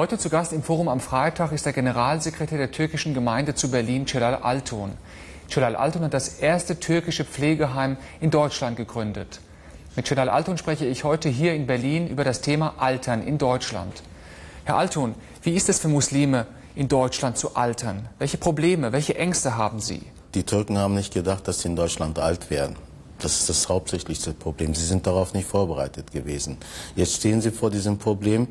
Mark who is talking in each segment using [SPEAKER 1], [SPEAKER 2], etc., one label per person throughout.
[SPEAKER 1] Heute zu Gast im Forum am Freitag ist der Generalsekretär der türkischen Gemeinde zu Berlin, Celal Altun. Celal Altun hat das erste türkische Pflegeheim in Deutschland gegründet. Mit Celal Altun spreche ich heute hier in Berlin über das Thema Altern in Deutschland. Herr Altun, wie ist es für Muslime in Deutschland zu altern? Welche Probleme, welche Ängste haben Sie?
[SPEAKER 2] Die Türken haben nicht gedacht, dass sie in Deutschland alt werden. Das ist das hauptsächlichste Problem. Sie sind darauf nicht vorbereitet gewesen. Jetzt stehen sie vor diesem Problem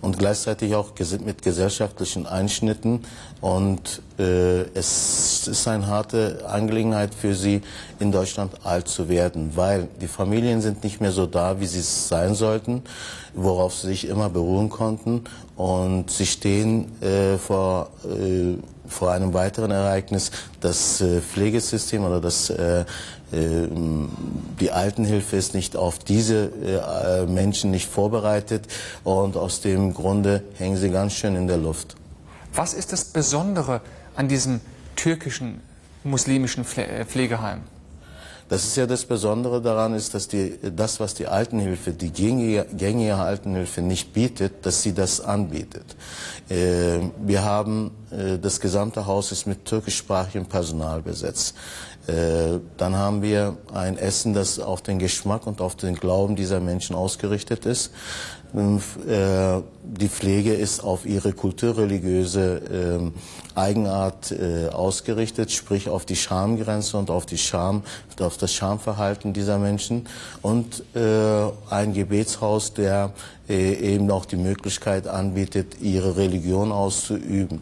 [SPEAKER 2] und gleichzeitig auch mit gesellschaftlichen Einschnitten. Und äh, es ist eine harte Angelegenheit für sie, in Deutschland alt zu werden, weil die Familien sind nicht mehr so da, wie sie es sein sollten, worauf sie sich immer beruhen konnten. Und sie stehen äh, vor, äh, vor einem weiteren Ereignis, das äh, Pflegesystem oder das äh, ähm, die Altenhilfe ist nicht auf diese äh, Menschen nicht vorbereitet und aus dem Grunde hängen sie ganz schön in der Luft.
[SPEAKER 1] Was ist das Besondere an diesem türkischen muslimischen äh, Pflegeheim?
[SPEAKER 2] Das ist ja das Besondere daran, ist, dass die, das, was die Altenhilfe, die gängige, gängige Altenhilfe nicht bietet, dass sie das anbietet. Äh, wir haben, äh, das gesamte Haus ist mit türkischsprachigem Personal besetzt. Äh, dann haben wir ein Essen, das auf den Geschmack und auf den Glauben dieser Menschen ausgerichtet ist. Äh, die Pflege ist auf ihre kulturreligiöse ähm, Eigenart äh, ausgerichtet, sprich auf die Schamgrenze und auf die Scham, auf das Schamverhalten dieser Menschen und ein Gebetshaus, der eben auch die Möglichkeit anbietet, ihre Religion auszuüben.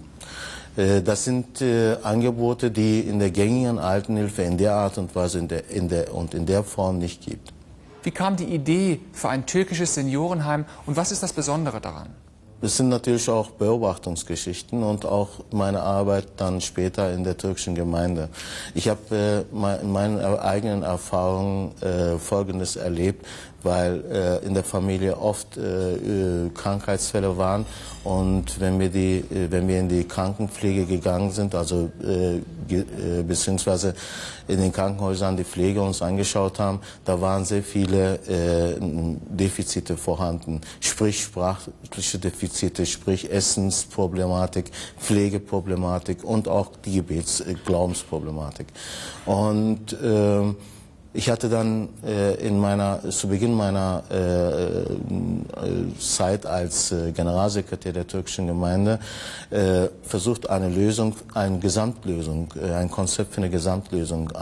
[SPEAKER 2] Äh, das sind äh, Angebote, die in der gängigen Altenhilfe in der Art und Weise in der, in der, und in der Form nicht gibt.
[SPEAKER 1] Wie kam die Idee für ein türkisches Seniorenheim und was ist das Besondere daran?
[SPEAKER 2] Es sind natürlich auch Beobachtungsgeschichten und auch meine Arbeit dann später in der türkischen Gemeinde. Ich habe äh, in meinen eigenen Erfahrungen äh, Folgendes erlebt weil äh, in der Familie oft äh, äh, Krankheitsfälle waren und wenn wir die, äh, wenn wir in die Krankenpflege gegangen sind, also äh, äh, beziehungsweise in den Krankenhäusern die Pflege uns angeschaut haben, da waren sehr viele Defizite vorhanden, sprich sprachliche Defizite, sprich Essensproblematik, Pflegeproblematik und auch die Gebetsglaubensproblematik. Und äh, ich hatte dann äh, in meiner, zu Beginn meiner äh, äh, Zeit als äh, Generalsekretär der türkischen Gemeinde äh, versucht, eine Lösung, eine Gesamtlösung, äh, ein Konzept für eine Gesamtlösung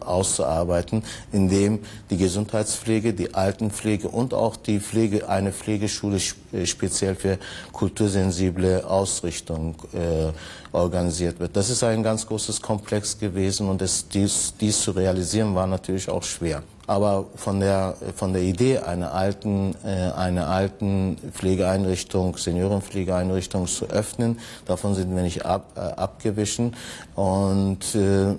[SPEAKER 2] auszuarbeiten, in dem die Gesundheitspflege, die Altenpflege und auch die Pflege, eine Pflegeschule speziell für kultursensible Ausrichtung organisiert wird. Das ist ein ganz großes Komplex gewesen und es, dies, dies zu realisieren war natürlich auch schwer. Aber von der, von der Idee einer alten, äh, einer alten Pflegeeinrichtung, Seniorenpflegeeinrichtung zu öffnen, davon sind wir nicht ab, äh, abgewichen. Und äh,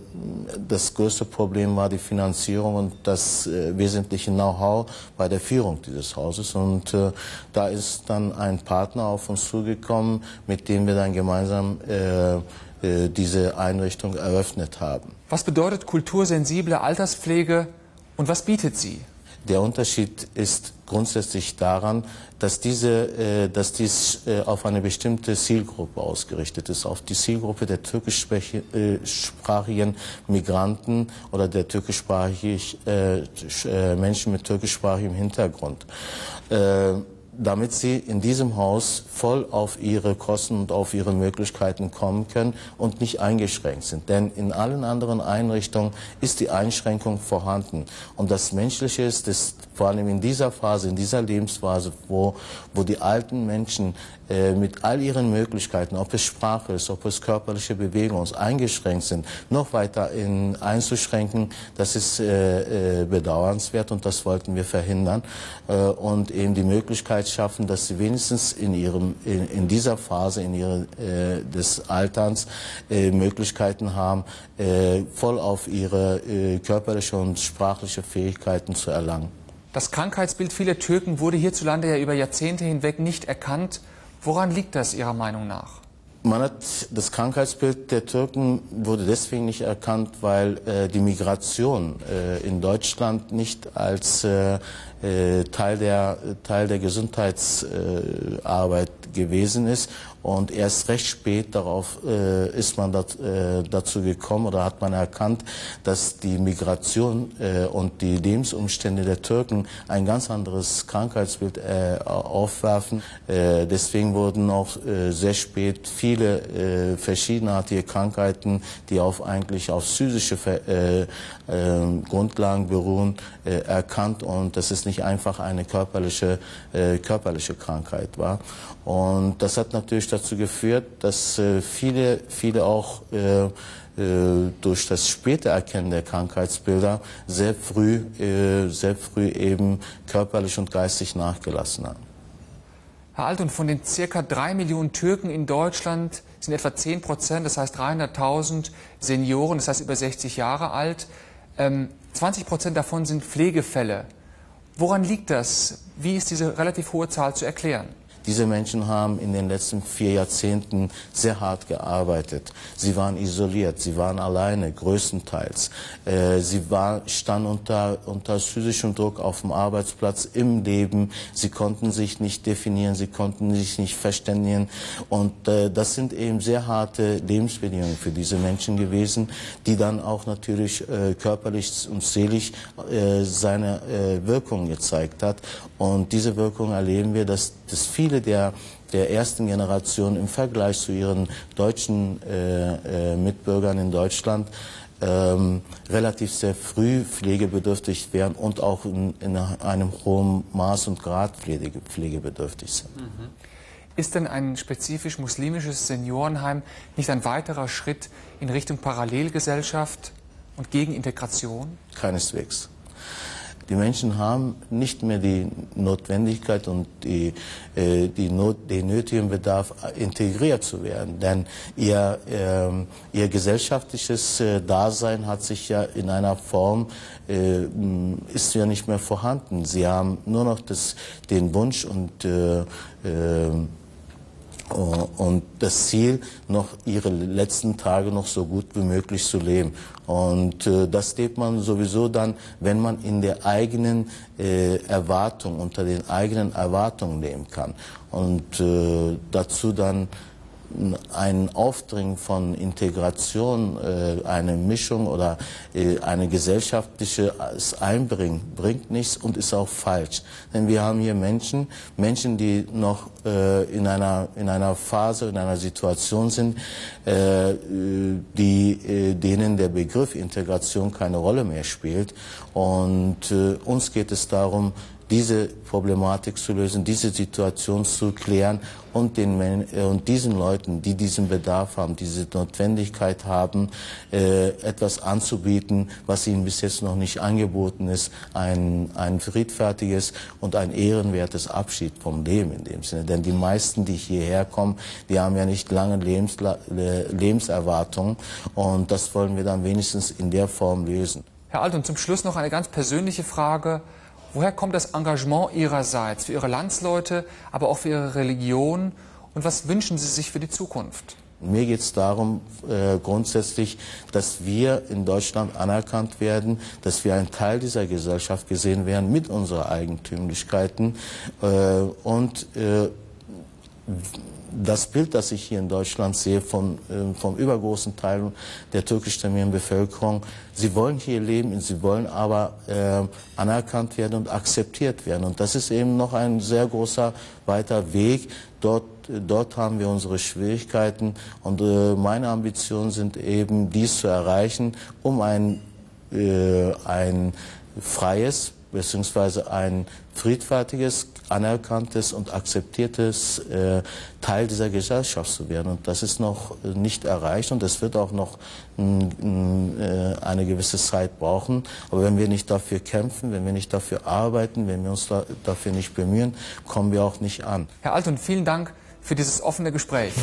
[SPEAKER 2] das größte Problem war die Finanzierung und das äh, wesentliche Know-how bei der Führung dieses Hauses. Und äh, da ist dann ein Partner auf uns zugekommen, mit dem wir dann gemeinsam äh, äh diese Einrichtung eröffnet haben.
[SPEAKER 1] Was bedeutet kultursensible Alterspflege und was bietet sie?
[SPEAKER 2] Der Unterschied ist grundsätzlich daran, dass, diese, äh, dass dies äh, auf eine bestimmte Zielgruppe ausgerichtet ist, auf die Zielgruppe der türkischsprachigen äh, Migranten oder der türkischsprachigen äh, äh, Menschen mit türkischsprachigem Hintergrund. Damit sie in diesem Haus voll auf ihre Kosten und auf ihre Möglichkeiten kommen können und nicht eingeschränkt sind. Denn in allen anderen Einrichtungen ist die Einschränkung vorhanden. Und das Menschliche ist, ist vor allem in dieser Phase, in dieser Lebensphase, wo, wo die alten Menschen äh, mit all ihren Möglichkeiten, ob es Sprache ist, ob es körperliche Bewegung ist, eingeschränkt sind, noch weiter in, einzuschränken, das ist äh, äh, bedauernswert und das wollten wir verhindern äh, und eben die Möglichkeit schaffen, dass sie wenigstens in, ihrem, in, in dieser Phase in ihre, äh, des Alterns äh, Möglichkeiten haben, voll auf ihre körperliche und sprachliche Fähigkeiten zu erlangen.
[SPEAKER 1] Das Krankheitsbild vieler Türken wurde hierzulande ja über Jahrzehnte hinweg nicht erkannt. Woran liegt das Ihrer Meinung nach?
[SPEAKER 2] Man hat das Krankheitsbild der Türken wurde deswegen nicht erkannt, weil äh, die Migration äh, in Deutschland nicht als äh, äh Teil der Teil der Gesundheitsarbeit gewesen ist. Und erst recht spät darauf äh, ist man dat, äh, dazu gekommen oder hat man erkannt, dass die Migration äh, und die Lebensumstände der Türken ein ganz anderes Krankheitsbild äh, aufwerfen. Äh, deswegen wurden auch äh, sehr spät viele äh, verschiedenartige Krankheiten, die auf eigentlich auf physische äh, äh, Grundlagen beruhen, äh, erkannt und das ist nicht einfach eine körperliche, äh, körperliche Krankheit war. Und das hat natürlich dazu geführt, dass äh, viele, viele auch durch das späte Erkennen der Krankheitsbilder sehr früh, sehr früh eben körperlich und geistig nachgelassen haben.
[SPEAKER 1] Herr Alt, und von den circa drei Millionen Türken in Deutschland sind etwa 10 Prozent, das heißt 300.000 Senioren, das heißt über 60 Jahre alt. Ähm, 20 Prozent davon sind Pflegefälle. Woran liegt das? Wie ist diese relativ hohe Zahl zu erklären?
[SPEAKER 2] Diese Menschen haben in den letzten vier Jahrzehnten sehr hart gearbeitet. Sie waren isoliert, sie waren alleine, größtenteils. Äh, sie standen unter, unter physischem Druck auf dem Arbeitsplatz, im Leben. Sie konnten sich nicht definieren, sie konnten sich nicht verständigen. Und äh, das sind eben sehr harte Lebensbedingungen für diese Menschen gewesen, die dann auch natürlich äh, körperlich und seelisch seine Wirkung gezeigt hat. Und diese Wirkung erleben wir, dass, dass viele der, der ersten Generation im Vergleich zu ihren deutschen äh, äh, Mitbürgern in Deutschland ähm, relativ sehr früh pflegebedürftig wären und auch in, in einem hohen Maß und Grad pflege, pflegebedürftig sind. Mhm.
[SPEAKER 1] Ist denn ein spezifisch muslimisches Seniorenheim nicht ein weiterer Schritt in Richtung Parallelgesellschaft und gegen Integration?
[SPEAKER 2] Keineswegs. Die Menschen haben nicht mehr die Notwendigkeit und die, äh, die Not, den nötigen Bedarf, integriert zu werden. Denn ihr, äh, ihr gesellschaftliches äh, Dasein hat sich ja in einer Form, äh, ist ja nicht mehr vorhanden. Sie haben nur noch das, den Wunsch und äh, äh, und das Ziel, noch ihre letzten Tage noch so gut wie möglich zu leben. Und äh, das lebt man sowieso dann, wenn man in der eigenen äh, Erwartung, unter den eigenen Erwartungen leben kann. Und äh, dazu dann ein Aufdringen von Integration, äh, eine Mischung oder äh, eine gesellschaftliche Einbringen bringt nichts und ist auch falsch. Denn wir haben hier Menschen, Menschen, die noch äh, in, einer, in einer Phase, in einer Situation sind, die, denen der Begriff Integration keine Rolle mehr spielt. Und uns geht es darum, diese Problematik zu lösen, diese Situation zu klären und, den, äh, und diesen Leuten, die diesen Bedarf haben, diese Notwendigkeit haben, äh, etwas anzubieten, was ihnen bis jetzt noch nicht angeboten ist, ein, ein friedfertiges und ein ehrenwertes Abschied vom Leben in dem Sinne. Denn die meisten, die hierher kommen, die haben ja nicht lange Lebens, Lebenserwartungen und das wollen wir dann wenigstens in der Form lösen.
[SPEAKER 1] Herr Alt, und zum Schluss noch eine ganz persönliche Frage. Woher kommt das Engagement Ihrerseits für Ihre Landsleute, aber auch für Ihre Religion? Und was wünschen Sie sich für die Zukunft?
[SPEAKER 2] Mir geht es darum, äh, grundsätzlich, dass wir in Deutschland anerkannt werden, dass wir ein Teil dieser Gesellschaft gesehen werden mit unseren Eigentümlichkeiten äh, und äh, das Bild, das ich hier in Deutschland sehe von, äh, vom übergroßen Teil der türkischstämmigen Bevölkerung, sie wollen hier leben, sie wollen aber äh, anerkannt werden und akzeptiert werden. Und das ist eben noch ein sehr großer weiter Weg. Dort, dort haben wir unsere Schwierigkeiten und äh, meine Ambitionen sind eben, dies zu erreichen, um ein, äh, ein freies beziehungsweise ein friedfertiges, anerkanntes und akzeptiertes äh, Teil dieser Gesellschaft zu werden. Und das ist noch nicht erreicht und das wird auch noch äh, eine gewisse Zeit brauchen. Aber wenn wir nicht dafür kämpfen, wenn wir nicht dafür arbeiten, wenn wir uns da, dafür nicht bemühen, kommen wir auch nicht an.
[SPEAKER 1] Herr Alton, vielen Dank für dieses offene Gespräch.